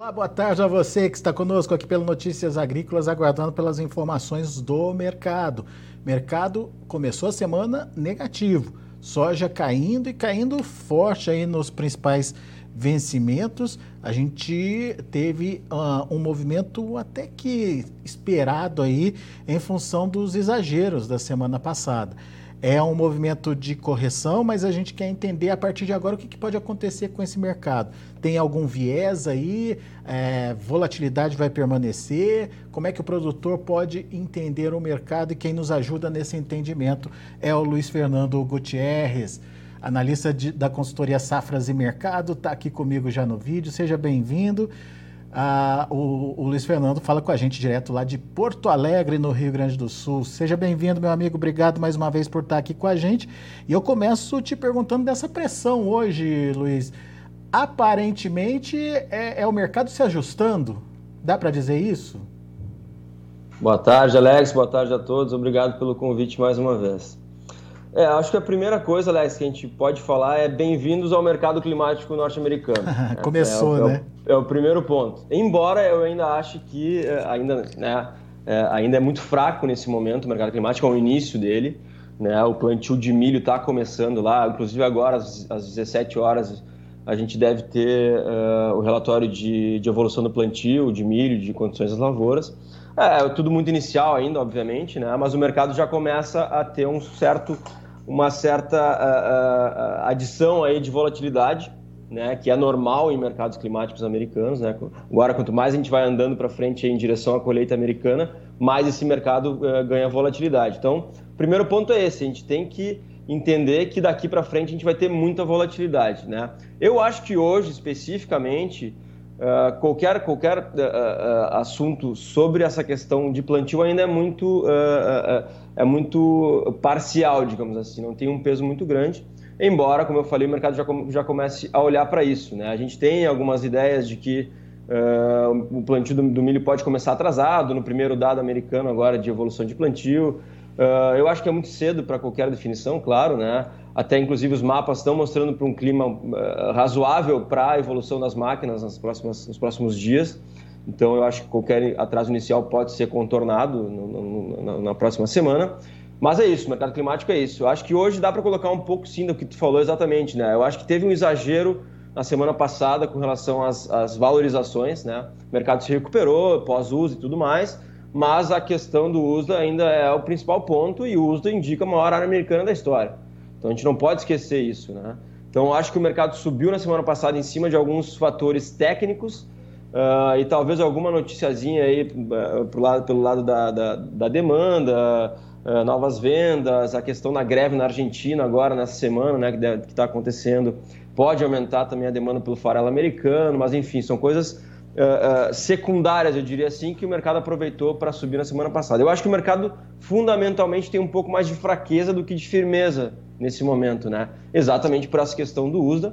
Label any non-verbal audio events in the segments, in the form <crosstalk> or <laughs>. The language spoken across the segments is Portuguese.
Olá, boa tarde a você que está conosco aqui pelo Notícias Agrícolas, aguardando pelas informações do mercado. Mercado começou a semana negativo, soja caindo e caindo forte aí nos principais vencimentos. A gente teve uh, um movimento até que esperado aí em função dos exageros da semana passada. É um movimento de correção, mas a gente quer entender a partir de agora o que, que pode acontecer com esse mercado. Tem algum viés aí? É, volatilidade vai permanecer? Como é que o produtor pode entender o mercado? E quem nos ajuda nesse entendimento é o Luiz Fernando Gutierrez analista de, da consultoria Safras e Mercado, está aqui comigo já no vídeo. Seja bem-vindo. Ah, o, o, Luiz Fernando fala com a gente direto lá de Porto Alegre, no Rio Grande do Sul. Seja bem-vindo, meu amigo. Obrigado mais uma vez por estar aqui com a gente. E eu começo te perguntando dessa pressão hoje, Luiz. Aparentemente é, é o mercado se ajustando. Dá para dizer isso? Boa tarde, Alex. Boa tarde a todos. Obrigado pelo convite mais uma vez. É, acho que a primeira coisa, Alex, que a gente pode falar é bem-vindos ao mercado climático norte-americano. <laughs> Começou, é, é, né? É o, é o, primeiro ponto. Embora eu ainda ache que é, ainda, né, é, ainda é muito fraco nesse momento o mercado climático, ao início dele. Né, o plantio de milho está começando lá, inclusive agora às, às 17 horas a gente deve ter uh, o relatório de, de evolução do plantio, de milho, de condições das lavouras. É, é tudo muito inicial ainda, obviamente, né? mas o mercado já começa a ter um certo uma certa uh, uh, adição aí de volatilidade, né, que é normal em mercados climáticos americanos. Né? Agora, quanto mais a gente vai andando para frente em direção à colheita americana, mais esse mercado uh, ganha volatilidade. Então, o primeiro ponto é esse: a gente tem que entender que daqui para frente a gente vai ter muita volatilidade. Né? Eu acho que hoje, especificamente, Uh, qualquer qualquer uh, uh, assunto sobre essa questão de plantio ainda é muito é muito parcial, digamos assim, não tem um peso muito grande. Embora, como eu falei, o mercado já, já comece a olhar para isso. Né? A gente tem algumas ideias de que o plantio do, do, milho pode começar atrasado, no primeiro dado americano agora de evolução de plantio. Eu acho que é muito cedo para qualquer definição, claro, né? Até, inclusive, os mapas estão mostrando para um clima uh, razoável para a evolução das máquinas nas próximas, nos próximos dias. Então, eu acho que qualquer atraso inicial pode ser contornado no, no, na, na, próxima semana. Mas é isso, o mercado climático é isso. Eu acho que hoje dá para colocar um pouco, sim, do que tu falou exatamente. Né? Eu acho que teve um exagero na semana passada com relação às, às valorizações. Né? O mercado se recuperou pós-uso e tudo mais, mas a questão do USDA ainda é o principal ponto e o USDA indica a maior área americana da história. Então a gente não pode esquecer isso, né? Então acho que o mercado subiu na semana passada em cima de alguns fatores técnicos uh, e talvez alguma noticiazinha aí uh, pro lado, pelo lado da, da, da demanda, uh, novas vendas, a questão da greve na Argentina agora nessa semana, né, que está acontecendo, pode aumentar também a demanda pelo farelo americano, mas enfim, são coisas Uh, uh, secundárias, eu diria assim, que o mercado aproveitou para subir na semana passada. Eu acho que o mercado fundamentalmente tem um pouco mais de fraqueza do que de firmeza nesse momento, né? Exatamente por essa questão do USDA.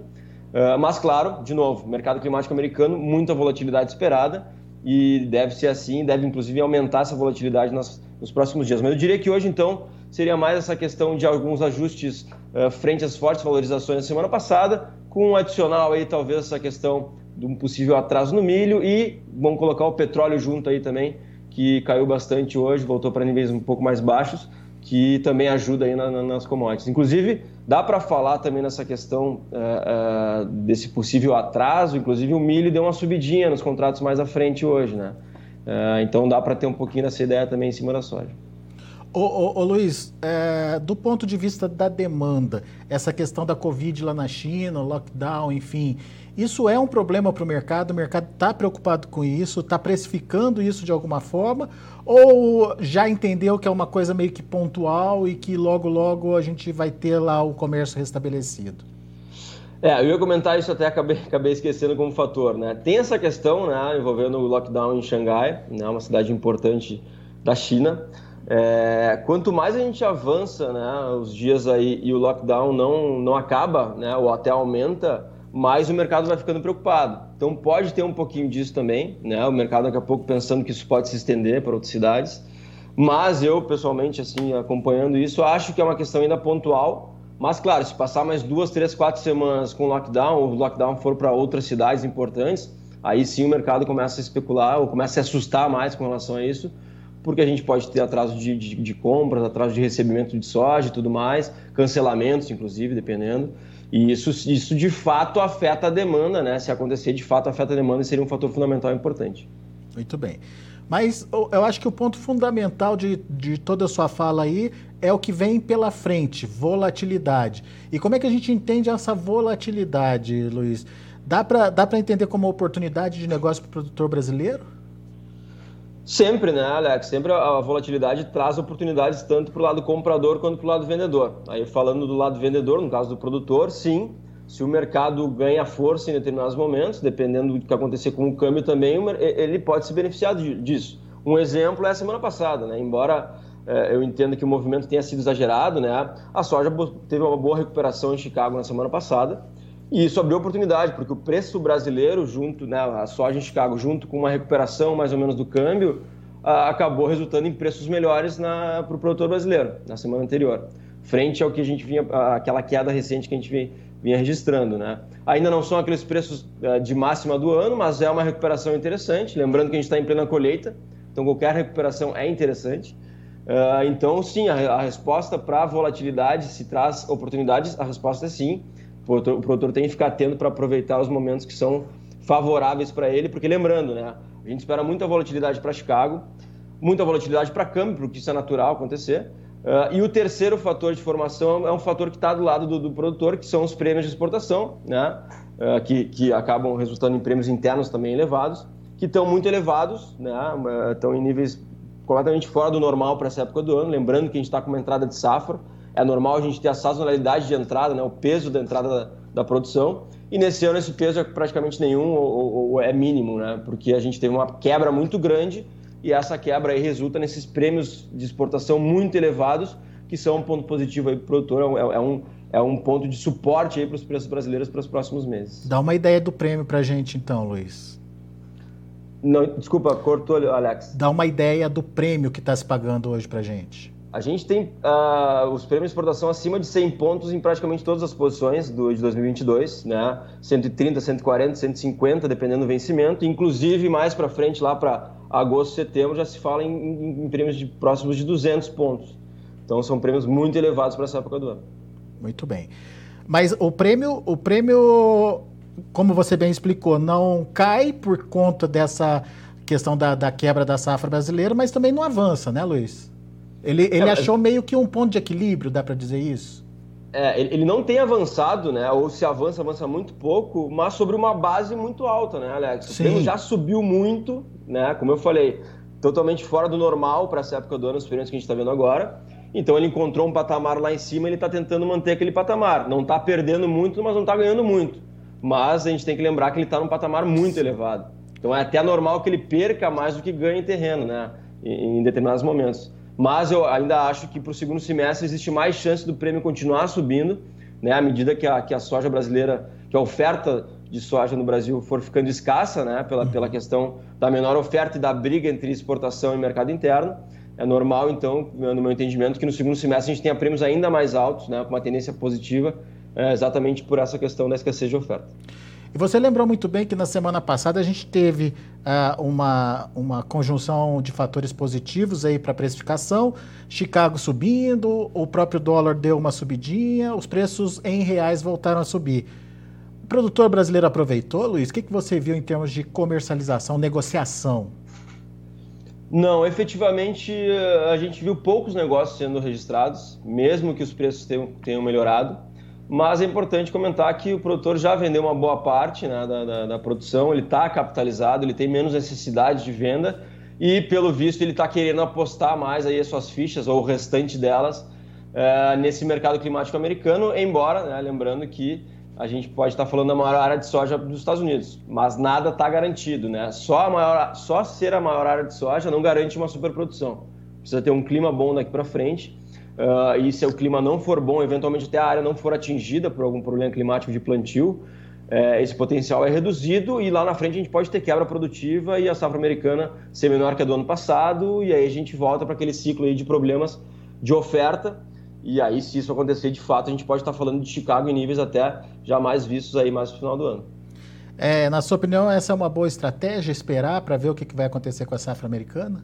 Uh, mas, claro, de novo, mercado climático americano, muita volatilidade esperada e deve ser assim, deve inclusive aumentar essa volatilidade nas, nos próximos dias. Mas eu diria que hoje, então, seria mais essa questão de alguns ajustes uh, frente às fortes valorizações da semana passada, com um adicional aí, talvez, essa questão de um possível atraso no milho e vamos colocar o petróleo junto aí também, que caiu bastante hoje, voltou para níveis um pouco mais baixos que também ajuda aí na, na, nas commodities. Inclusive, dá para falar também nessa questão uh, uh, desse possível atraso, inclusive o milho deu uma subidinha nos contratos mais à frente hoje, né? Uh, então dá para ter um pouquinho dessa ideia também em cima da soja. Ô, ô, ô Luiz, é, do ponto de vista da demanda, essa questão da Covid lá na China, lockdown, enfim, isso é um problema para o mercado? O mercado está preocupado com isso? Está precificando isso de alguma forma? Ou já entendeu que é uma coisa meio que pontual e que logo, logo a gente vai ter lá o comércio restabelecido? É, eu ia comentar isso até acabei, acabei esquecendo como fator, né? Tem essa questão, né, envolvendo o lockdown em Xangai, né, uma cidade importante da China. É, quanto mais a gente avança, né, os dias aí e o lockdown não, não acaba, né, ou até aumenta, mais o mercado vai ficando preocupado. Então pode ter um pouquinho disso também, né? O mercado daqui a pouco pensando que isso pode se estender para outras cidades. Mas eu, pessoalmente, assim, acompanhando isso, acho que é uma questão ainda pontual. Mas, claro, se passar mais duas, três, quatro semanas com lockdown, ou o lockdown for para outras cidades importantes, aí sim o mercado começa a especular ou começa a se assustar mais com relação a isso, porque a gente pode ter atraso de, de, de compras, atraso de recebimento de soja e tudo mais, cancelamentos, inclusive, dependendo. E isso, isso de fato afeta a demanda, né? Se acontecer, de fato afeta a demanda e seria um fator fundamental importante. Muito bem. Mas eu acho que o ponto fundamental de, de toda a sua fala aí é o que vem pela frente, volatilidade. E como é que a gente entende essa volatilidade, Luiz? Dá para dá entender como oportunidade de negócio para o produtor brasileiro? Sempre, né, Alex? Sempre a volatilidade traz oportunidades tanto para o lado comprador quanto para o lado vendedor. Aí falando do lado vendedor, no caso do produtor, sim, se o mercado ganha força em determinados momentos, dependendo do que acontecer com o câmbio também, ele pode se beneficiar disso. Um exemplo é a semana passada, né? Embora é, eu entenda que o movimento tenha sido exagerado, né? A soja teve uma boa recuperação em Chicago na semana passada e isso abriu oportunidade, porque o preço brasileiro junto, né, a soja em Chicago junto com uma recuperação mais ou menos do câmbio, acabou resultando em preços melhores para o produtor brasileiro na semana anterior, frente ao que a gente vinha, aquela queda recente que a gente vinha vinha registrando. Né? Ainda não são aqueles preços uh, de máxima do ano, mas é uma recuperação interessante. Lembrando que a gente está em plena colheita, então qualquer recuperação é interessante. Uh, então, sim, a resposta para a volatilidade, se traz oportunidades, a resposta é sim. Produtor, o produtor tem que ficar atento para aproveitar os momentos que são favoráveis para ele, porque lembrando, né, a gente espera muita volatilidade para Chicago, muita volatilidade para câmbio, porque isso é natural acontecer, Uh, e o terceiro fator de formação é um fator que está do lado do, do, produtor, que são os prêmios de exportação, né? Uh, que, que acabam resultando em prêmios internos também elevados, que estão muito elevados, né? estão em níveis completamente fora do normal para essa época do ano. Lembrando que a gente está com uma entrada de safra, é normal a gente ter a sazonalidade de entrada, né? o peso da entrada da, da produção. E nesse ano esse peso é praticamente nenhum ou, ou, é mínimo, né? porque a gente teve uma quebra muito grande e essa quebra aí resulta nesses prêmios de exportação muito elevados, que são um ponto positivo aí para o produtor, é, é, um, é um ponto de suporte aí para os preços brasileiros para os próximos meses. Dá uma ideia do prêmio para a gente então, Luiz. Não, desculpa, cortou, Alex. Dá uma ideia do prêmio que está se pagando hoje para a gente. A gente tem uh, os prêmios de exportação acima de 100 pontos em praticamente todas as posições do, de 2022, né? 130, 140, 150, dependendo do vencimento. Inclusive, mais para frente, lá para agosto, setembro, já se fala em, em, em, prêmios de próximos de 200 pontos. Então, são prêmios muito elevados para essa época do ano. Muito bem. Mas o prêmio, o prêmio, como você bem explicou, não cai por conta dessa questão da, da quebra da safra brasileira, mas também não avança, né, Luiz? Ele, ele é, achou meio que um ponto de equilíbrio, dá para dizer isso? É, ele não tem avançado, né? Ou se avança, avança muito pouco, mas sobre uma base muito alta, né, Alex? Sim. O prêmio já subiu muito, né? Como eu falei, totalmente fora do normal para essa época do ano, os prêmios que a gente está vendo agora. Então ele encontrou um patamar lá em cima, ele está tentando manter aquele patamar. Não está perdendo muito, mas não está ganhando muito. Mas a gente tem que lembrar que ele está num patamar muito elevado. Então é até normal que ele perca mais do que ganha em terreno, né? Em, em determinados momentos mas eu ainda acho que para o segundo semestre existe mais chance do prêmio continuar subindo, né, à medida que a, que a soja brasileira, que a oferta de soja no Brasil for ficando escassa, né, pela, uhum. pela questão da menor oferta e da briga entre exportação e mercado interno. É normal, então, no meu entendimento, que no segundo semestre a gente tenha prêmios ainda mais altos, né, com uma tendência positiva, é, exatamente por essa questão da escassez de oferta. E você lembrou muito bem que na semana passada a gente teve uh, uma, uma conjunção de fatores positivos aí para a precificação, Chicago subindo, o próprio dólar deu uma subidinha, os preços em reais voltaram a subir. O produtor brasileiro aproveitou, Luiz? O que, que você viu em termos de comercialização, negociação? Não, efetivamente a gente viu poucos negócios sendo registrados, mesmo que os preços tenham, tenham melhorado. Mas é importante comentar que o produtor já vendeu uma boa parte né, da, da, da, produção, ele está capitalizado, ele tem menos necessidade de venda e, pelo visto, ele está querendo apostar mais aí as suas fichas ou o restante delas é, nesse mercado climático americano, embora, né, lembrando que a gente pode estar tá falando da maior área de soja dos Estados Unidos, mas nada está garantido, né? Só, a maior, só ser a maior área de soja não garante uma superprodução. Precisa ter um clima bom daqui para frente Uh, e se o clima não for bom, eventualmente até a área não for atingida por algum problema climático de plantio, é, esse potencial é reduzido e lá na frente a gente pode ter quebra produtiva e a safra americana ser menor que a do ano passado e aí a gente volta para aquele ciclo aí de problemas de oferta e aí se isso acontecer de fato a gente pode estar falando de Chicago em níveis até jamais vistos aí mais no final do ano. É, na sua opinião, essa é uma boa estratégia, esperar para ver o que, que vai acontecer com a safra americana?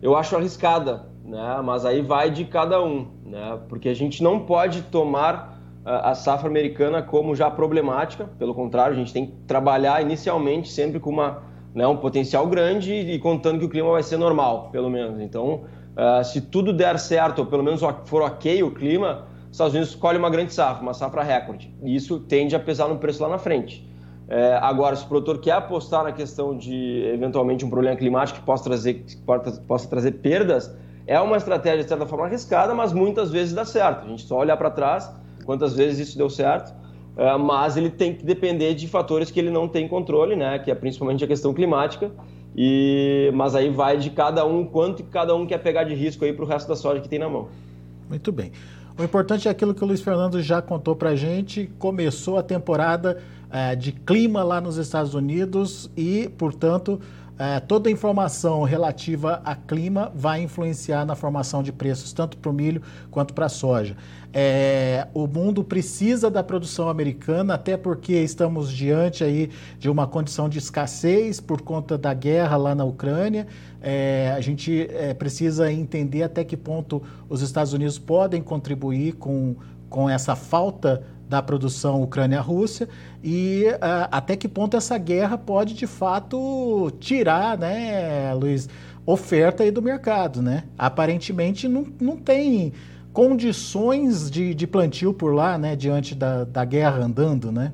Eu acho arriscada, né? mas aí vai de cada um, né? porque a gente não pode tomar a safra americana como já problemática, pelo contrário, a gente tem que trabalhar inicialmente sempre com uma, né, um potencial grande e contando que o clima vai ser normal, pelo menos. Então, uh, se tudo der certo, ou pelo menos for ok o clima, os Estados Unidos escolhe uma grande safra, uma safra recorde. E isso tende a pesar no preço lá na frente. É, agora, se o produtor quer apostar na questão de eventualmente um problema climático que possa trazer, que possa, possa trazer perdas, é uma estratégia de certa forma arriscada, mas muitas vezes dá certo. A gente só olhar para trás quantas vezes isso deu certo, uh, mas ele tem que depender de fatores que ele não tem controle, né, que é principalmente a questão climática, e, mas aí vai de cada um, quanto cada um quer pegar de risco aí para o resto da soja que tem na mão. Muito bem. O importante é aquilo que o Luiz Fernando já contou para a gente. Começou a temporada uh, de clima lá nos Estados Unidos e, portanto, é, toda informação relativa a clima vai influenciar na formação de preços, tanto para o milho quanto para a soja. É, o mundo precisa da produção americana, até porque estamos diante aí de uma condição de escassez por conta da guerra lá na Ucrânia. É, a gente é, precisa entender até que ponto os Estados Unidos podem contribuir com, com essa falta da produção Ucrânia-Rússia e uh, até que ponto essa guerra pode de fato tirar, né, Luiz, oferta aí do mercado, né? Aparentemente não, não tem condições de, de plantio por lá, né, diante da, da guerra andando, né?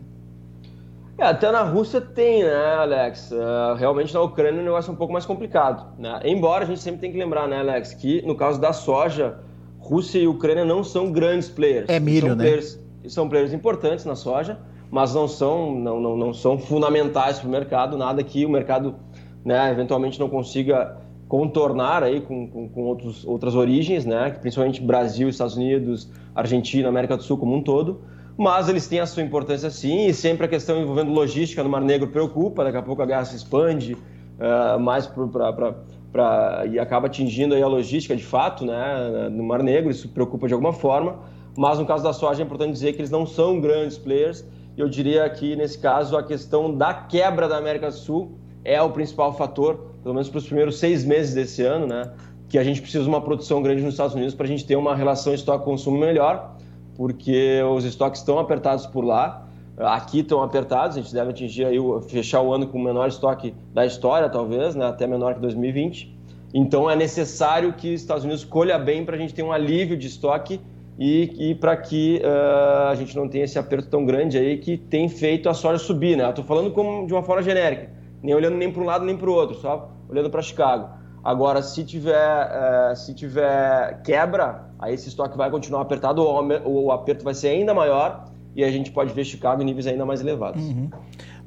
É, até na Rússia tem, né, Alex? Uh, realmente na Ucrânia o negócio é um pouco mais complicado. Né? Embora a gente sempre tem que lembrar, né, Alex, que no caso da soja, Rússia e Ucrânia não são grandes players. É milho, né? Players, são players importantes na soja, mas não são, não, não, não são fundamentais para o mercado, nada que o mercado né, eventualmente não consiga contornar aí com, com, com outros, outras origens, né, principalmente Brasil, Estados Unidos, Argentina, América do Sul como um todo, mas eles têm a sua importância sim, e sempre a questão envolvendo logística no Mar Negro preocupa, daqui a pouco a guerra se expande uh, mais para e acaba atingindo aí a logística de fato né, no Mar Negro, isso preocupa de alguma forma, mas no caso da soja é importante dizer que eles não são grandes players. Eu diria que nesse caso a questão da quebra da América do Sul é o principal fator, pelo menos para os primeiros seis meses desse ano, né? Que a gente precisa de uma produção grande nos Estados Unidos para a gente ter uma relação estoque-consumo melhor, porque os estoques estão apertados por lá. Aqui estão apertados, a gente deve atingir aí, fechar o ano com o menor estoque da história, talvez, né? até menor que 2020. Então é necessário que os Estados Unidos colha bem para a gente ter um alívio de estoque e, e para que uh, a gente não tenha esse aperto tão grande aí que tem feito a soja subir, né? Estou falando como, de uma forma genérica, nem olhando nem para um lado nem para o outro, só olhando para Chicago. Agora, se tiver, uh, se tiver quebra, aí esse estoque vai continuar apertado ou o aperto vai ser ainda maior e a gente pode ver Chicago em níveis ainda mais elevados. Uhum.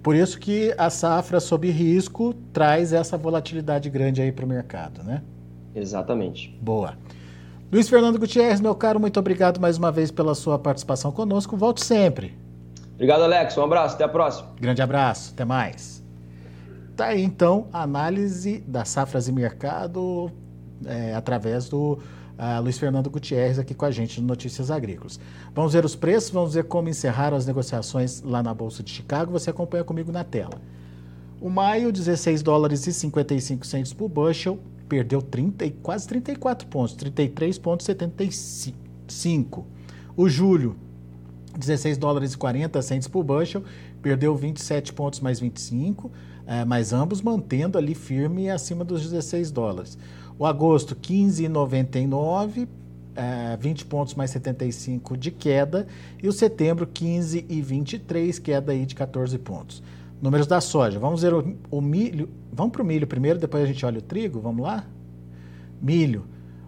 Por isso que a safra sob risco traz essa volatilidade grande aí para o mercado, né? Exatamente. Boa. Luiz Fernando Gutierrez, meu caro, muito obrigado mais uma vez pela sua participação conosco. Volte sempre. Obrigado, Alex. Um abraço. Até a próxima. Grande abraço. Até mais. Tá aí, então, a análise das safras e mercado é, através do uh, Luiz Fernando Gutierrez aqui com a gente no Notícias Agrícolas. Vamos ver os preços, vamos ver como encerraram as negociações lá na Bolsa de Chicago. Você acompanha comigo na tela. O maio, 16 dólares e 55 centos por bushel perdeu 30, quase 34 pontos, 33,75. O julho, 16 dólares e 40 centes por bushel, perdeu 27 pontos mais 25, é, mas ambos mantendo ali firme acima dos 16 dólares. O agosto, 15,99, é, 20 pontos mais 75 de queda, e o setembro, 15 e 23, queda aí de 14 pontos. Números da soja. Vamos ver o, o milho. Vamos para o milho primeiro, depois a gente olha o trigo. Vamos lá? Milho.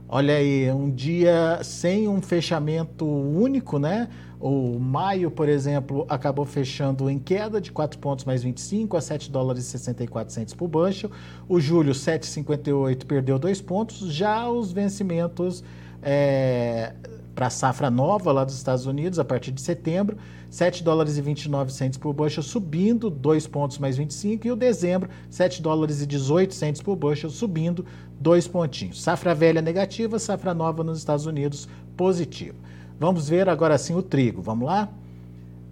Olha aí, um dia sem um fechamento único, né? O maio, por exemplo, acabou fechando em queda de 4 pontos mais 25 a 7 dólares e 64 centos por bushel. O julho, 7,58, perdeu 2 pontos. Já os vencimentos é, para a safra nova lá dos Estados Unidos, a partir de setembro, 7 dólares e 29 centos por bushel, subindo 2 pontos mais 25, e o dezembro, 7 dólares e 18 centos por bushel, subindo 2 pontinhos. Safra velha negativa, safra nova nos Estados Unidos positiva. Vamos ver agora sim o trigo, vamos lá?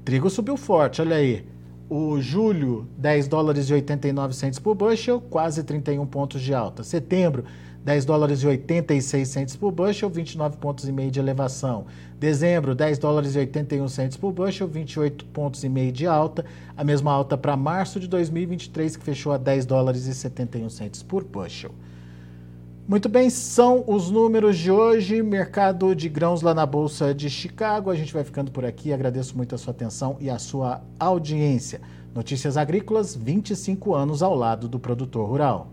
Trigo subiu forte, olha aí. o julho, 10 dólares e 89 centos por bushel, quase 31 pontos de alta. Setembro, 10 dólares e 86 centos por bushel, 29 pontos e meio de elevação. Dezembro, 10 dólares e 81 centos por bushel, 28 pontos e meio de alta. A mesma alta para março de 2023, que fechou a 10 dólares e 71 centos por bushel. Muito bem, são os números de hoje. Mercado de grãos lá na Bolsa de Chicago. A gente vai ficando por aqui. Agradeço muito a sua atenção e a sua audiência. Notícias Agrícolas, 25 anos ao lado do produtor rural.